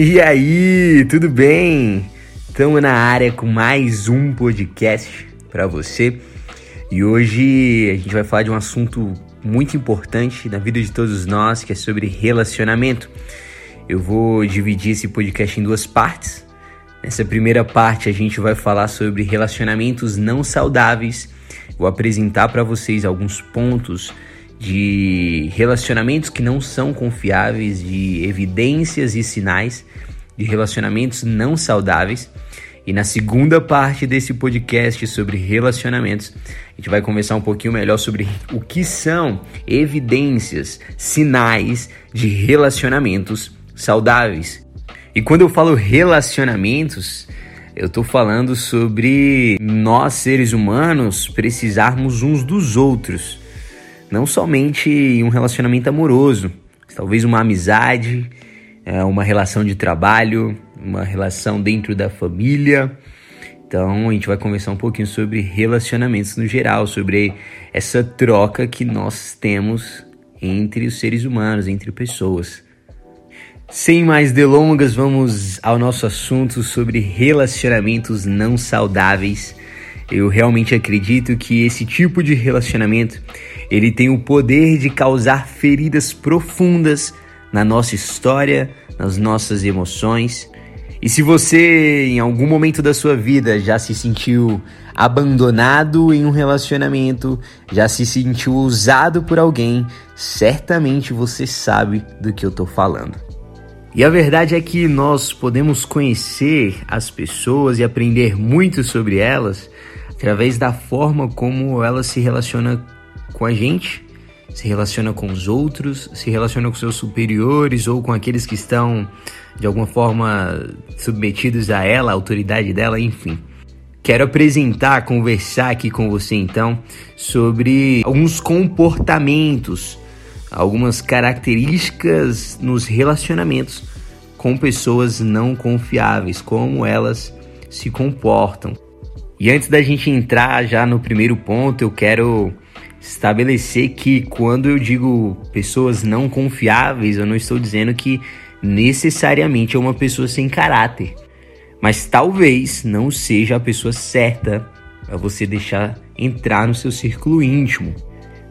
E aí, tudo bem? Estamos na área com mais um podcast para você. E hoje a gente vai falar de um assunto muito importante na vida de todos nós, que é sobre relacionamento. Eu vou dividir esse podcast em duas partes. Nessa primeira parte a gente vai falar sobre relacionamentos não saudáveis. Vou apresentar para vocês alguns pontos de relacionamentos que não são confiáveis, de evidências e sinais de relacionamentos não saudáveis. E na segunda parte desse podcast sobre relacionamentos, a gente vai conversar um pouquinho melhor sobre o que são evidências, sinais de relacionamentos saudáveis. E quando eu falo relacionamentos, eu estou falando sobre nós seres humanos precisarmos uns dos outros não somente em um relacionamento amoroso, talvez uma amizade, é, uma relação de trabalho, uma relação dentro da família. Então a gente vai conversar um pouquinho sobre relacionamentos no geral, sobre essa troca que nós temos entre os seres humanos, entre pessoas. Sem mais delongas, vamos ao nosso assunto sobre relacionamentos não saudáveis. Eu realmente acredito que esse tipo de relacionamento ele tem o poder de causar feridas profundas na nossa história, nas nossas emoções. E se você em algum momento da sua vida já se sentiu abandonado em um relacionamento, já se sentiu usado por alguém, certamente você sabe do que eu tô falando. E a verdade é que nós podemos conhecer as pessoas e aprender muito sobre elas através da forma como elas se relacionam com a gente, se relaciona com os outros, se relaciona com seus superiores ou com aqueles que estão de alguma forma submetidos a ela, a autoridade dela, enfim. Quero apresentar, conversar aqui com você então sobre alguns comportamentos, algumas características nos relacionamentos com pessoas não confiáveis, como elas se comportam. E antes da gente entrar já no primeiro ponto, eu quero estabelecer que quando eu digo pessoas não confiáveis, eu não estou dizendo que necessariamente é uma pessoa sem caráter, mas talvez não seja a pessoa certa para você deixar entrar no seu círculo íntimo.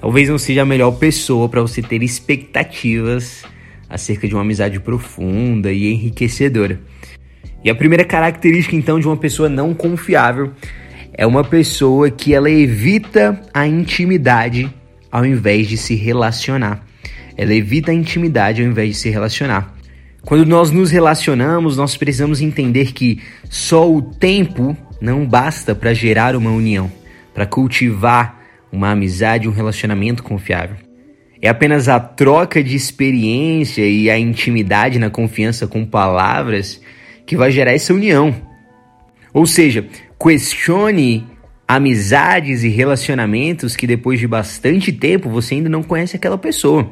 Talvez não seja a melhor pessoa para você ter expectativas acerca de uma amizade profunda e enriquecedora. E a primeira característica então de uma pessoa não confiável é uma pessoa que ela evita a intimidade ao invés de se relacionar. Ela evita a intimidade ao invés de se relacionar. Quando nós nos relacionamos, nós precisamos entender que só o tempo não basta para gerar uma união, para cultivar uma amizade, um relacionamento confiável. É apenas a troca de experiência e a intimidade na confiança com palavras que vai gerar essa união. Ou seja, Questione amizades e relacionamentos que depois de bastante tempo você ainda não conhece aquela pessoa.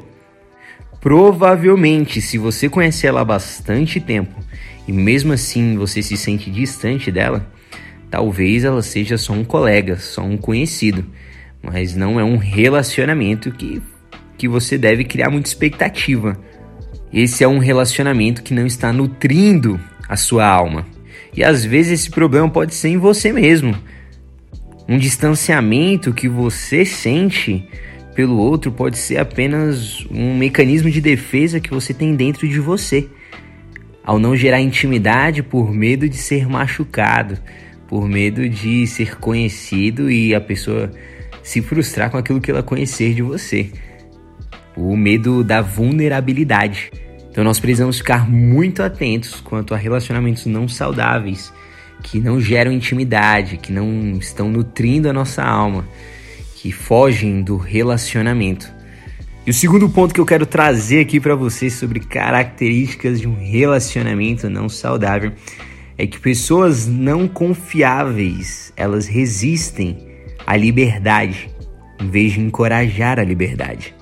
Provavelmente, se você conhece ela há bastante tempo e mesmo assim você se sente distante dela, talvez ela seja só um colega, só um conhecido, mas não é um relacionamento que, que você deve criar muita expectativa. Esse é um relacionamento que não está nutrindo a sua alma. E às vezes esse problema pode ser em você mesmo. Um distanciamento que você sente pelo outro pode ser apenas um mecanismo de defesa que você tem dentro de você. Ao não gerar intimidade por medo de ser machucado, por medo de ser conhecido e a pessoa se frustrar com aquilo que ela conhecer de você. O medo da vulnerabilidade. Então nós precisamos ficar muito atentos quanto a relacionamentos não saudáveis, que não geram intimidade, que não estão nutrindo a nossa alma, que fogem do relacionamento. E o segundo ponto que eu quero trazer aqui para vocês sobre características de um relacionamento não saudável é que pessoas não confiáveis, elas resistem à liberdade em vez de encorajar a liberdade.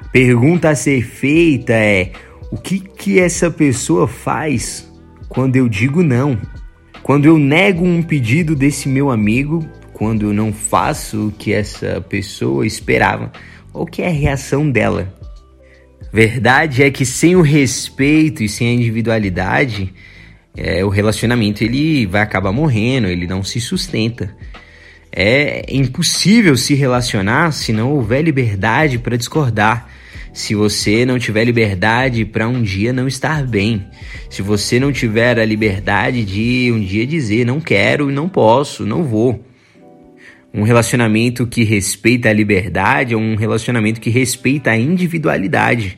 A pergunta a ser feita é: o que que essa pessoa faz quando eu digo não? Quando eu nego um pedido desse meu amigo, quando eu não faço o que essa pessoa esperava, ou que é a reação dela? Verdade é que sem o respeito e sem a individualidade, é, o relacionamento ele vai acabar morrendo, ele não se sustenta. É impossível se relacionar se não houver liberdade para discordar. Se você não tiver liberdade para um dia não estar bem, se você não tiver a liberdade de um dia dizer não quero, não posso, não vou. Um relacionamento que respeita a liberdade é um relacionamento que respeita a individualidade.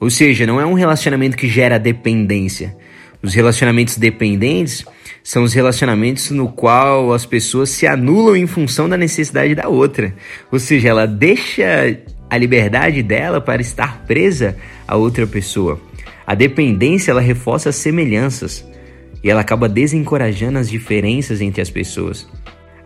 Ou seja, não é um relacionamento que gera dependência. Os relacionamentos dependentes são os relacionamentos no qual as pessoas se anulam em função da necessidade da outra. Ou seja, ela deixa a liberdade dela para estar presa a outra pessoa. A dependência ela reforça as semelhanças e ela acaba desencorajando as diferenças entre as pessoas.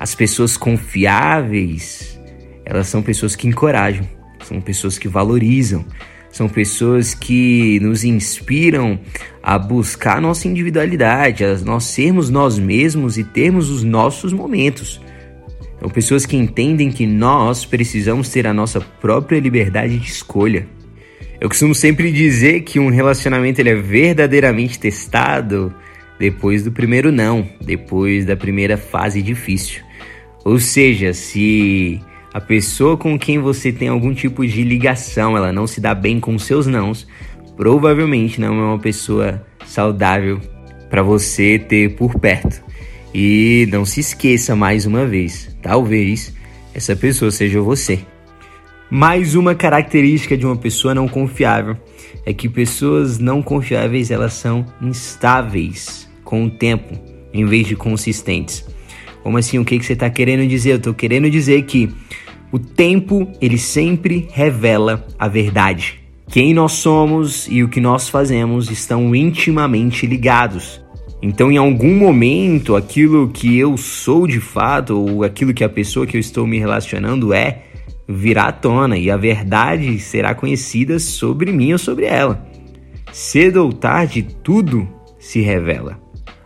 As pessoas confiáveis, elas são pessoas que encorajam, são pessoas que valorizam, são pessoas que nos inspiram a buscar a nossa individualidade, a nós sermos nós mesmos e termos os nossos momentos. São pessoas que entendem que nós precisamos ter a nossa própria liberdade de escolha. Eu costumo sempre dizer que um relacionamento ele é verdadeiramente testado depois do primeiro não, depois da primeira fase difícil. Ou seja, se a pessoa com quem você tem algum tipo de ligação, ela não se dá bem com seus nãos, provavelmente não é uma pessoa saudável para você ter por perto. E não se esqueça mais uma vez, talvez essa pessoa seja você. Mais uma característica de uma pessoa não confiável é que pessoas não confiáveis elas são instáveis com o tempo, em vez de consistentes. Como assim? O que, que você está querendo dizer? Eu estou querendo dizer que o tempo ele sempre revela a verdade. Quem nós somos e o que nós fazemos estão intimamente ligados. Então, em algum momento, aquilo que eu sou de fato, ou aquilo que a pessoa que eu estou me relacionando é, virá à tona e a verdade será conhecida sobre mim ou sobre ela. Cedo ou tarde, tudo se revela.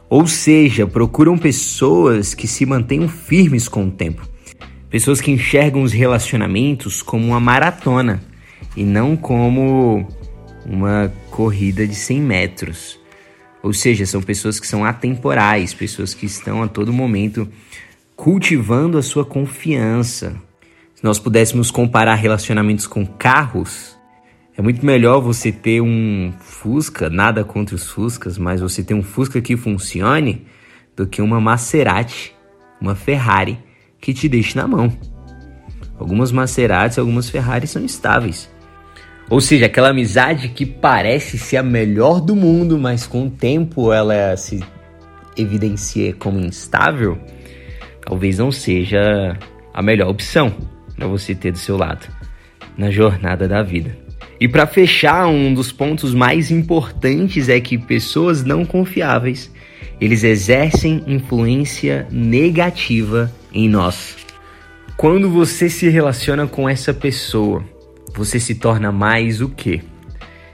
Ou seja, procuram pessoas que se mantenham firmes com o tempo. Pessoas que enxergam os relacionamentos como uma maratona e não como uma corrida de 100 metros. Ou seja, são pessoas que são atemporais, pessoas que estão a todo momento cultivando a sua confiança. Se nós pudéssemos comparar relacionamentos com carros, é muito melhor você ter um Fusca, nada contra os Fuscas, mas você ter um Fusca que funcione do que uma Maserati, uma Ferrari que te deixe na mão. Algumas Maseratis algumas Ferraris são estáveis. Ou seja, aquela amizade que parece ser a melhor do mundo, mas com o tempo ela se evidencia como instável, talvez não seja a melhor opção para você ter do seu lado na jornada da vida. E para fechar, um dos pontos mais importantes é que pessoas não confiáveis, eles exercem influência negativa em nós. Quando você se relaciona com essa pessoa, você se torna mais o quê?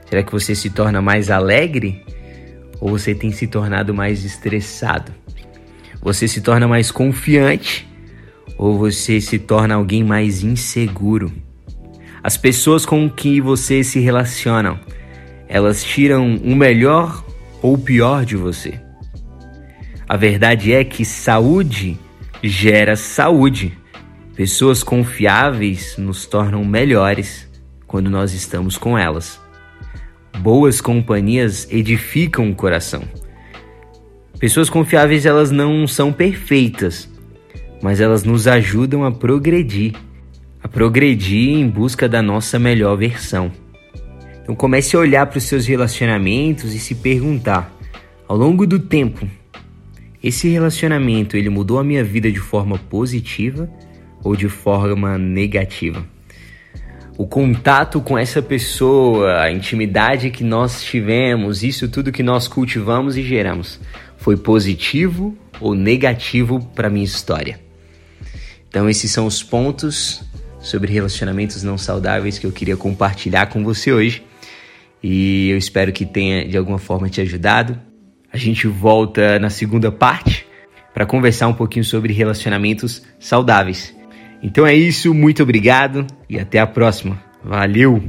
Será que você se torna mais alegre ou você tem se tornado mais estressado? Você se torna mais confiante ou você se torna alguém mais inseguro? As pessoas com que você se relaciona, elas tiram o melhor ou o pior de você. A verdade é que saúde gera saúde. Pessoas confiáveis nos tornam melhores quando nós estamos com elas. Boas companhias edificam o coração. Pessoas confiáveis elas não são perfeitas, mas elas nos ajudam a progredir a progredir em busca da nossa melhor versão. Então comece a olhar para os seus relacionamentos e se perguntar, ao longo do tempo, esse relacionamento ele mudou a minha vida de forma positiva ou de forma negativa? O contato com essa pessoa, a intimidade que nós tivemos, isso tudo que nós cultivamos e geramos, foi positivo ou negativo para minha história? Então esses são os pontos sobre relacionamentos não saudáveis que eu queria compartilhar com você hoje. E eu espero que tenha de alguma forma te ajudado. A gente volta na segunda parte para conversar um pouquinho sobre relacionamentos saudáveis. Então é isso, muito obrigado e até a próxima. Valeu!